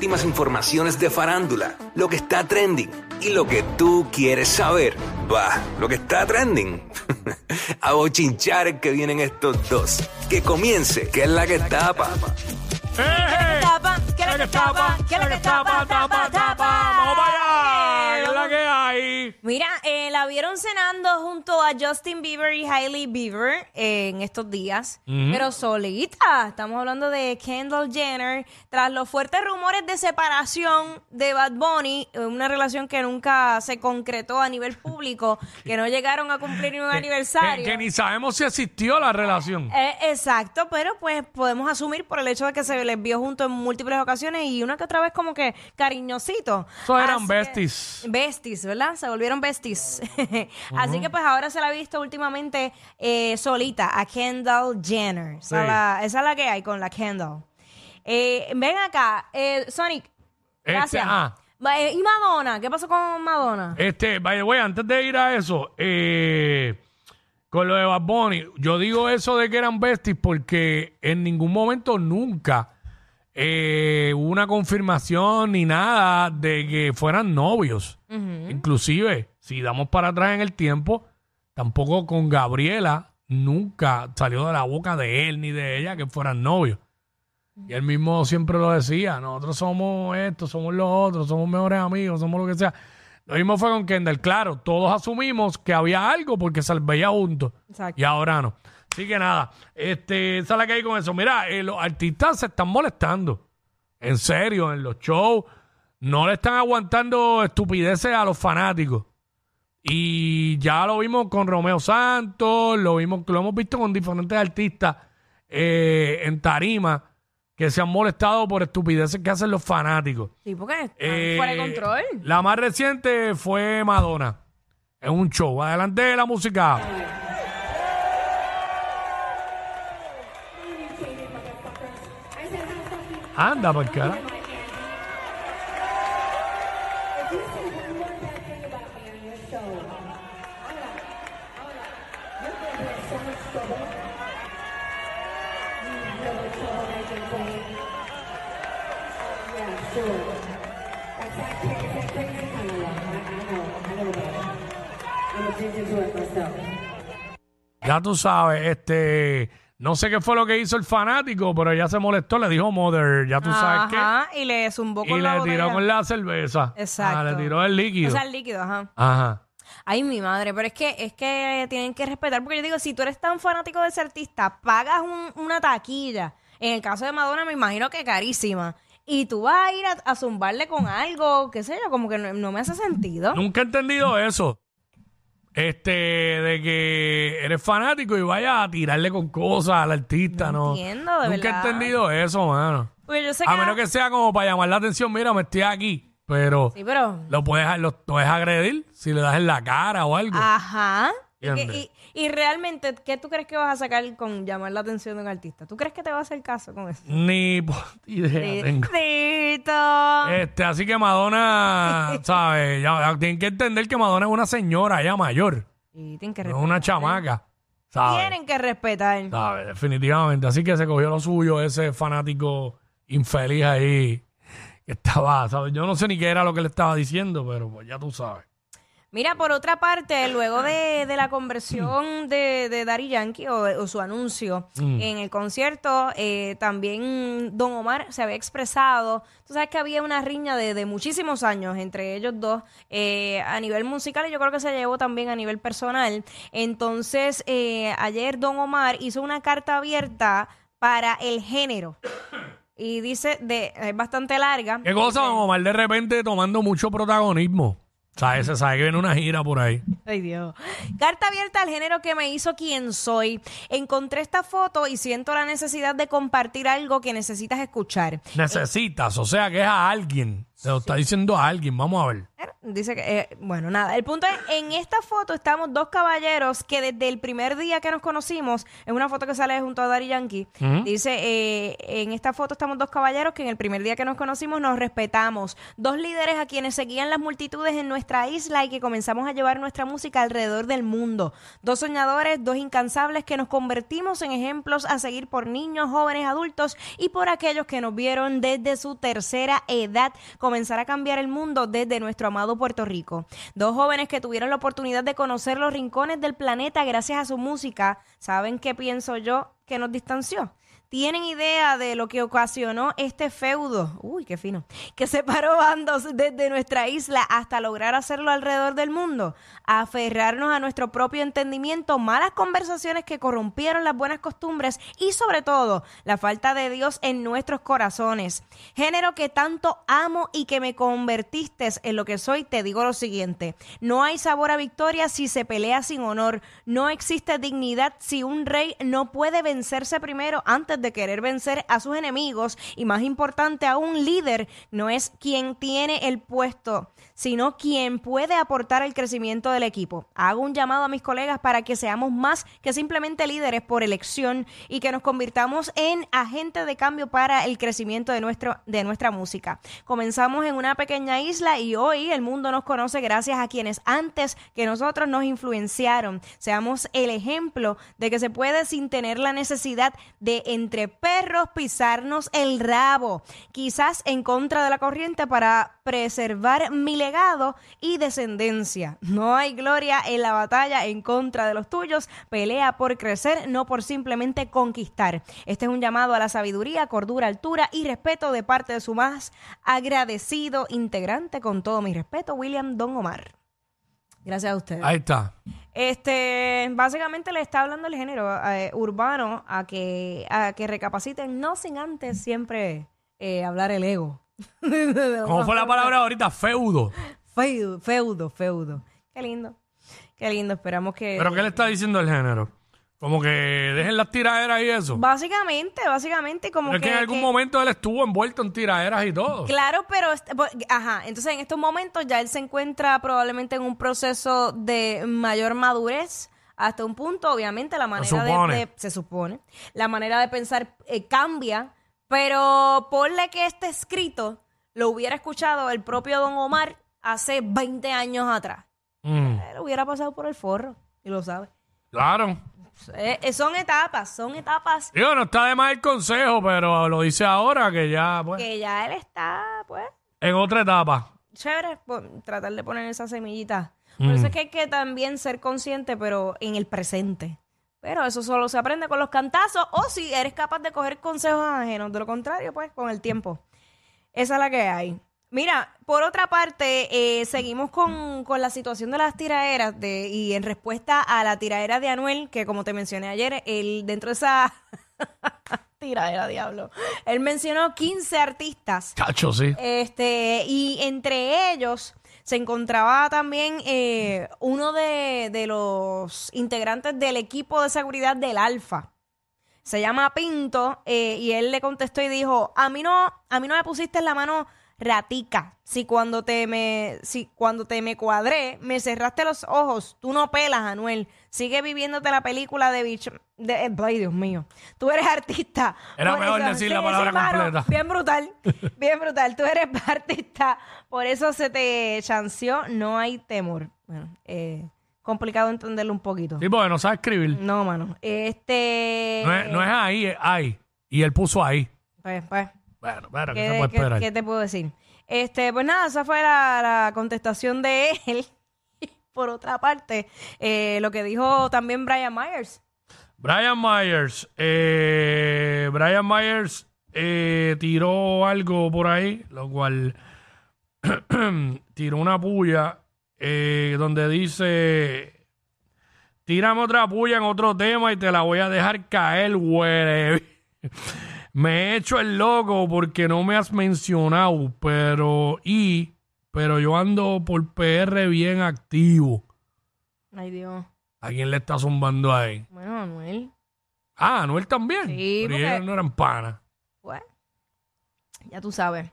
Últimas informaciones de farándula, lo que está trending y lo que tú quieres saber. Va, lo que está trending. A bochinchar que vienen estos dos. Que comience, que es la que tapa. ¡Eh! tapa? ¿Qué es lo que tapa? ¿Qué es lo que tapa? Tapa, tapa. ¡Vamos para allá! ¿Qué es Mira, eh, la vieron cenando junto a Justin Bieber y Hailey Bieber eh, en estos días, pero solita. Estamos hablando de Kendall Jenner. Tras los fuertes rumores de separación de Bad Bunny, eh, una relación que nunca se concretó a nivel público, que no llegaron a cumplir ni un aniversario. Que, que ni sabemos si existió la relación. Eh, exacto, pero pues podemos asumir por el hecho de que se les vio juntos en múltiples ocasiones y una que otra vez como que cariñosito. Eso eran Así que- besties. Besties, ¿verdad? Se volvieron besties. Así que pues ahora se la ha visto últimamente eh, solita a Kendall Jenner. Esa, es la, esa es la que hay con la Kendall. Eh, ven acá, eh, Sonic. Gracias. ah. ¿Y Madonna? ¿Qué pasó con Madonna? Este, by the way, antes de ir a eso, eh, con lo de Bad Bunny, yo digo eso de que eran besties porque en ningún momento nunca eh, hubo una confirmación ni nada de que fueran novios. Inclusive, si damos para atrás en el tiempo, tampoco con Gabriela nunca salió de la boca de él ni de ella que fueran novios. Y él mismo siempre lo decía, nosotros somos esto, somos los otros, somos mejores amigos, somos lo que sea. Lo mismo fue con Kendall. Claro, todos asumimos que había algo porque se veía juntos. Exacto. Y ahora no. Así que nada, este, esa es la que hay con eso. Mira, eh, los artistas se están molestando. En serio, en los shows. No le están aguantando estupideces a los fanáticos. Y ya lo vimos con Romeo Santos, lo vimos, lo hemos visto con diferentes artistas eh, en tarima que se han molestado por estupideces que hacen los fanáticos. Sí, porque Eh, fuera de control. La más reciente fue Madonna en un show. Adelante de la música. Anda, por cara. Ya tú sabes, este, no sé qué fue lo que hizo el fanático, pero ella se molestó, le dijo mother, ya tú sabes Ajá, y le zumbó con Y la le tiró con la cerveza. Exacto. Ah, le tiró el líquido. O sea, el líquido, ajá. Ajá. Ay, mi madre, pero es que es que tienen que respetar, porque yo digo, si tú eres tan fanático de ese artista, pagas un- una taquilla. En el caso de Madonna, me imagino que carísima. Y tú vas a ir a, a zumbarle con algo, qué sé yo, como que no, no me hace sentido. Nunca he entendido eso. Este, de que eres fanático y vayas a tirarle con cosas al artista, ¿no? entiendo, de Nunca verdad. he entendido eso, mano. Porque yo sé que... A menos que sea como para llamar la atención, mira, me estoy aquí. Pero Sí, pero... lo puedes, lo puedes agredir si le das en la cara o algo. Ajá. Y, que- ¿Entiendes? y- y realmente, ¿qué tú crees que vas a sacar con llamar la atención de un artista? ¿Tú crees que te va a hacer caso con eso? Ni puta idea tengo. Este, así que Madonna, ¿sabes? Ya, ya tienen que entender que Madonna es una señora ya mayor, Y tienen que no es respetar. una chamaca, ¿sabes? Tienen que respetar. ¿Sabes? Definitivamente. Así que se cogió lo suyo ese fanático infeliz ahí que estaba, ¿sabes? Yo no sé ni qué era lo que le estaba diciendo, pero pues ya tú sabes. Mira, por otra parte, luego de, de la conversión de, de Daddy Yankee o, o su anuncio en el concierto, eh, también Don Omar se había expresado. Tú sabes que había una riña de, de muchísimos años entre ellos dos eh, a nivel musical y yo creo que se llevó también a nivel personal. Entonces, eh, ayer Don Omar hizo una carta abierta para el género. Y dice, de, es bastante larga. ¿Qué cosa, don Omar, de repente tomando mucho protagonismo? ¿Sabes? Se sabe que viene una gira por ahí. Ay, Dios. Carta abierta al género que me hizo quien soy. Encontré esta foto y siento la necesidad de compartir algo que necesitas escuchar. Necesitas, o sea que es a alguien. Se lo está diciendo a alguien, vamos a ver. Dice que, eh, bueno, nada. El punto es, en esta foto estamos dos caballeros que desde el primer día que nos conocimos, es una foto que sale junto a Dari Yankee, dice, eh, en esta foto estamos dos caballeros que en el primer día que nos conocimos nos respetamos. Dos líderes a quienes seguían las multitudes en nuestra isla y que comenzamos a llevar nuestra música alrededor del mundo. Dos soñadores, dos incansables que nos convertimos en ejemplos a seguir por niños, jóvenes, adultos y por aquellos que nos vieron desde su tercera edad comenzar a cambiar el mundo desde nuestro amado Puerto Rico. Dos jóvenes que tuvieron la oportunidad de conocer los rincones del planeta gracias a su música. ¿Saben qué pienso yo que nos distanció? ¿Tienen idea de lo que ocasionó este feudo? Uy, qué fino. Que separó bandos desde nuestra isla hasta lograr hacerlo alrededor del mundo. Aferrarnos a nuestro propio entendimiento, malas conversaciones que corrompieron las buenas costumbres y sobre todo la falta de Dios en nuestros corazones. Género que tanto amo y que me convertiste en lo que soy, te digo lo siguiente. No hay sabor a victoria si se pelea sin honor. No existe dignidad si un rey no puede vencerse primero antes de querer vencer a sus enemigos y más importante a un líder no es quien tiene el puesto, sino quien puede aportar el crecimiento del equipo. Hago un llamado a mis colegas para que seamos más que simplemente líderes por elección y que nos convirtamos en agentes de cambio para el crecimiento de, nuestro, de nuestra música. Comenzamos en una pequeña isla y hoy el mundo nos conoce gracias a quienes antes que nosotros nos influenciaron. Seamos el ejemplo de que se puede sin tener la necesidad de entre perros pisarnos el rabo, quizás en contra de la corriente para preservar mi legado y descendencia. No hay gloria en la batalla en contra de los tuyos, pelea por crecer, no por simplemente conquistar. Este es un llamado a la sabiduría, cordura, altura y respeto de parte de su más agradecido integrante, con todo mi respeto, William Don Omar. Gracias a ustedes. Ahí está. Este, básicamente le está hablando el género eh, urbano a que, a que recapaciten, no sin antes siempre eh, hablar el ego. ¿Cómo fue la palabra ahorita? Feudo. Feudo, feudo, feudo. Qué lindo. Qué lindo. Esperamos que. ¿Pero qué le está diciendo el género? Como que dejen las tiraderas y eso. Básicamente, básicamente, como Pero es que. que en algún que- momento él estuvo envuelto en tiraderas y todo. Claro, pero, ajá, entonces en estos momentos ya él se encuentra probablemente en un proceso de mayor madurez. Hasta un punto, obviamente, la manera de- supone. de, se supone, la manera de pensar eh, cambia, pero ponle que este escrito lo hubiera escuchado el propio Don Omar hace 20 años atrás. Mm, Él hubiera pasado por el forro, y lo sabe. claro. Eh, eh, son etapas, son etapas Digo, no está de más el consejo, pero lo dice ahora que ya, pues, que ya él está, pues, en otra etapa. chévere po- tratar de poner esa semillita. Por eso es que hay que también ser consciente, pero en el presente. Pero eso solo se aprende con los cantazos o si eres capaz de coger consejos ajenos. De lo contrario, pues con el tiempo. Esa es la que hay. Mira, por otra parte, eh, seguimos con, con la situación de las tiraderas de, y en respuesta a la tiradera de Anuel, que como te mencioné ayer, él, dentro de esa tiradera, diablo, él mencionó 15 artistas Cacho, sí. este, y entre ellos se encontraba también eh, uno de, de los integrantes del equipo de seguridad del Alfa. Se llama Pinto eh, y él le contestó y dijo, a mí no, a mí no me pusiste en la mano ratica. Si cuando te me, si cuando te me cuadré, me cerraste los ojos, tú no pelas, Anuel. Sigue viviéndote la película de bicho. De, eh, ay, Dios mío. Tú eres artista. Era Por mejor eso- decir la palabra completa. Bien brutal. Bien brutal. Tú eres artista. Por eso se te chanceó. No hay temor. Bueno, eh, complicado entenderlo un poquito. Sí, porque no sabe escribir. No, mano. Este. No es, no es ahí, es ahí. Y él puso ahí. Pues, pues. Bueno, pero ¿qué ¿Qué, se puede qué- esperar? qué te puedo decir? Este, pues nada, esa fue la, la contestación de él. Por otra parte, eh, lo que dijo también Brian Myers. Brian Myers. eh, Brian Myers eh, tiró algo por ahí, lo cual tiró una puya eh, donde dice: Tírame otra puya en otro tema y te la voy a dejar caer, güey. Me he hecho el loco porque no me has mencionado, pero y pero yo ando por PR bien activo. Ay, Dios. ¿A quién le está zumbando ahí? Bueno, Manuel. Ah, Anuel también. Sí, Pero porque- ellos no eran panas. Bueno, ya tú sabes.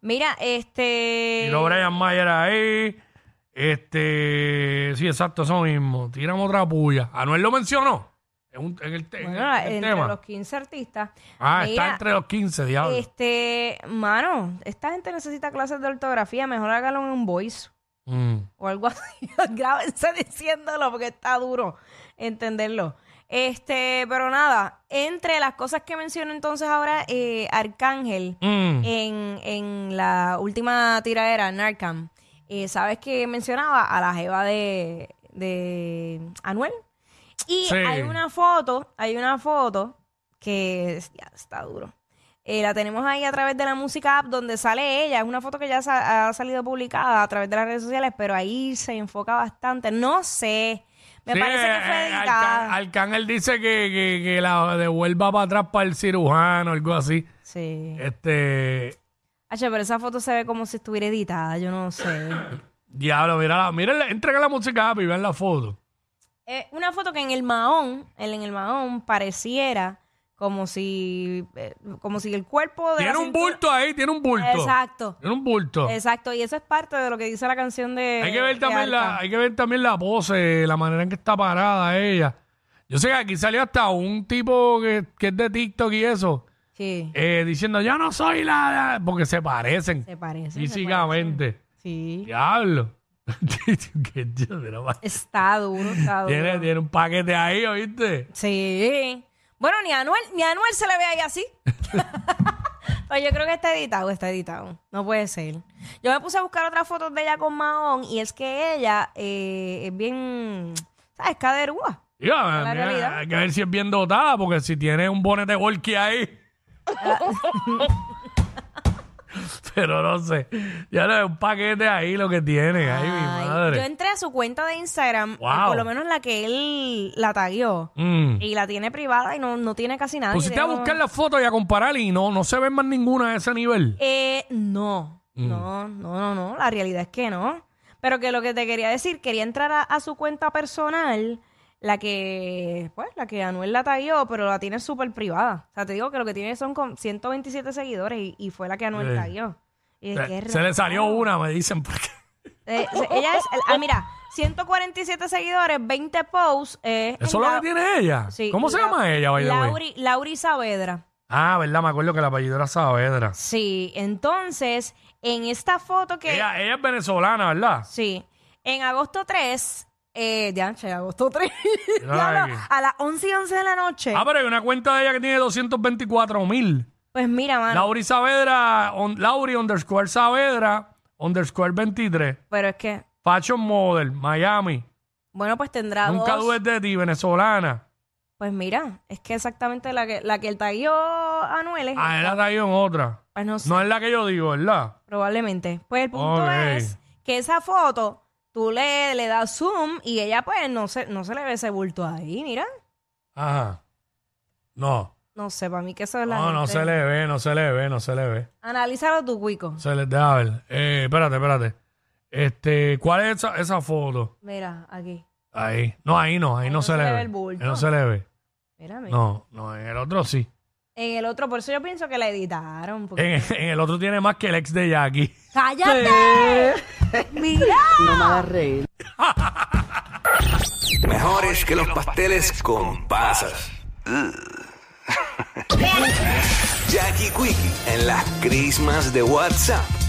Mira, este. Y lo Brian Mayer ahí. Este, sí, exacto, eso mismo. Tiran otra puya. Anuel lo mencionó en, un- en el, te- en Bueno, el entre tema. los 15 artistas. Ah, Mira, está entre los 15, diablo. Este, mano, esta gente necesita clases de ortografía, mejor hágalo en un voice Mm. o algo así. Grábense diciéndolo porque está duro entenderlo. Este, pero nada, entre las cosas que menciono entonces ahora, eh, Arcángel, Mm. en, en la última tiradera, Narcam, eh, ¿sabes que mencionaba a la jeva de, de Anuel? Y Sí. hay una foto, hay una foto que es- ya está duro. Eh, la tenemos ahí a través de la música app donde sale ella. Es una foto que ya sa- ha salido publicada a través de las redes sociales, pero ahí se enfoca bastante. No sé. Me Sí, parece que eh, fue eh, editada. Arcán- Arcángel dice que, que, que la devuelva para atrás para el cirujano, algo así. Sí. Este. Hacho, pero esa foto se ve como si estuviera editada. Yo no sé. Diablo, mira, mira, entrega la música app y vean la foto. Eh, una foto que en el mahón, el- en el mahón pareciera como si, eh, como si el cuerpo de Tiene la un cintura- bulto ahí, tiene un bulto. Exacto, Tiene un bulto. exacto. Y eso es parte de lo que dice la canción de. Hay que ver también la, hay que ver también la pose, la manera en que está parada ella. Yo sé que aquí salió hasta un tipo que, que es de TikTok y eso, Sí, eh, diciendo yo no soy la, porque se parecen se parece. se físicamente. parece. Sí. Diablo. Yo. Está duro, está duro. tiene, tiene un paquete ahí, ¿oíste? Sí. Bueno, ni a Anuel, ni a Anuel se le ve ahí así. Pero yo creo que está editado, está editado. No puede ser. Yo me puse a buscar otras fotos de ella con Mahón y es que ella eh, es bien, ¿sabes? Caderúa. Digo, La mira, realidad. hay que ver si es bien dotada, porque si tiene un bonete volky ahí. Pero no sé. Ya no es un paquete ahí lo que tiene. Ay, mi madre. Yo entré a su cuenta de Instagram, Wow. por lo menos la que él la tagueó, Mm. y la tiene privada y no, no tiene casi nada. Pusiste a buscar las fotos y a comparar y no, no se ve más ninguna de ese nivel. Eh, no, Mm. no, no, no, no. La realidad es que no. Pero que lo que te quería decir, quería entrar a, a su cuenta personal, la que, pues, la que Anuel la taguió, pero la tiene súper privada. O sea, te digo que lo que tiene son con 127 seguidores y, y fue la que Anuel Sí. taguió. Y Se, le salió una, me dicen. Porque... Eh, ella es, ah, mira, 147 seguidores, 20 posts. eh, Eso es lo la- que tiene ella. Sí, ¿Cómo se la- llama ella, by the way? Lauri, Lauri Saavedra. Ah, verdad, me acuerdo que el apellido era Saavedra. Sí, entonces, en esta foto que... Ella, ella es venezolana, ¿verdad? Sí. En agosto 3, eh, ya, che, agosto 3, Mira Diablo, aquí. a las 11 y 11 de la noche. Ah, pero hay una cuenta de ella que tiene 224 mil. Pues mira, mano, Lauri Saavedra, on- Lauri underscore Saavedra, underscore 23. pero es que, Fashion Model, Miami. bueno, pues tendrá Nunca dos. dudes de ti, venezolana. Pues mira, es que exactamente la que, la que el taguió Anuel es Ah, él traído en otra. Pues no sé, No es la que yo digo, ¿verdad? probablemente. Pues el punto Ok. es que esa foto, tú le, le das zoom y ella pues no se, no se le ve ese bulto ahí, mira. Ajá. No. No sé, para mí que eso es la No, no gente. se le ve, no se le ve, no se le ve. Analízalo tú, Cuico. Se le deja ver. Eh, espérate, espérate. Este, ¿cuál es esa, esa foto? Mira, aquí. Ahí. No, ahí no, ahí, no, se, le ve. el bulto. Ahí no se le ve. Mira. No, no, en el otro sí. En el otro, por eso yo pienso que la editaron. porque- En, en el otro tiene más que el ex de Jackie. ¡Cállate! ¡Mira! Mejores que los pasteles con pasas. Ugh. Jackie Quickie en las crismas de WhatsApp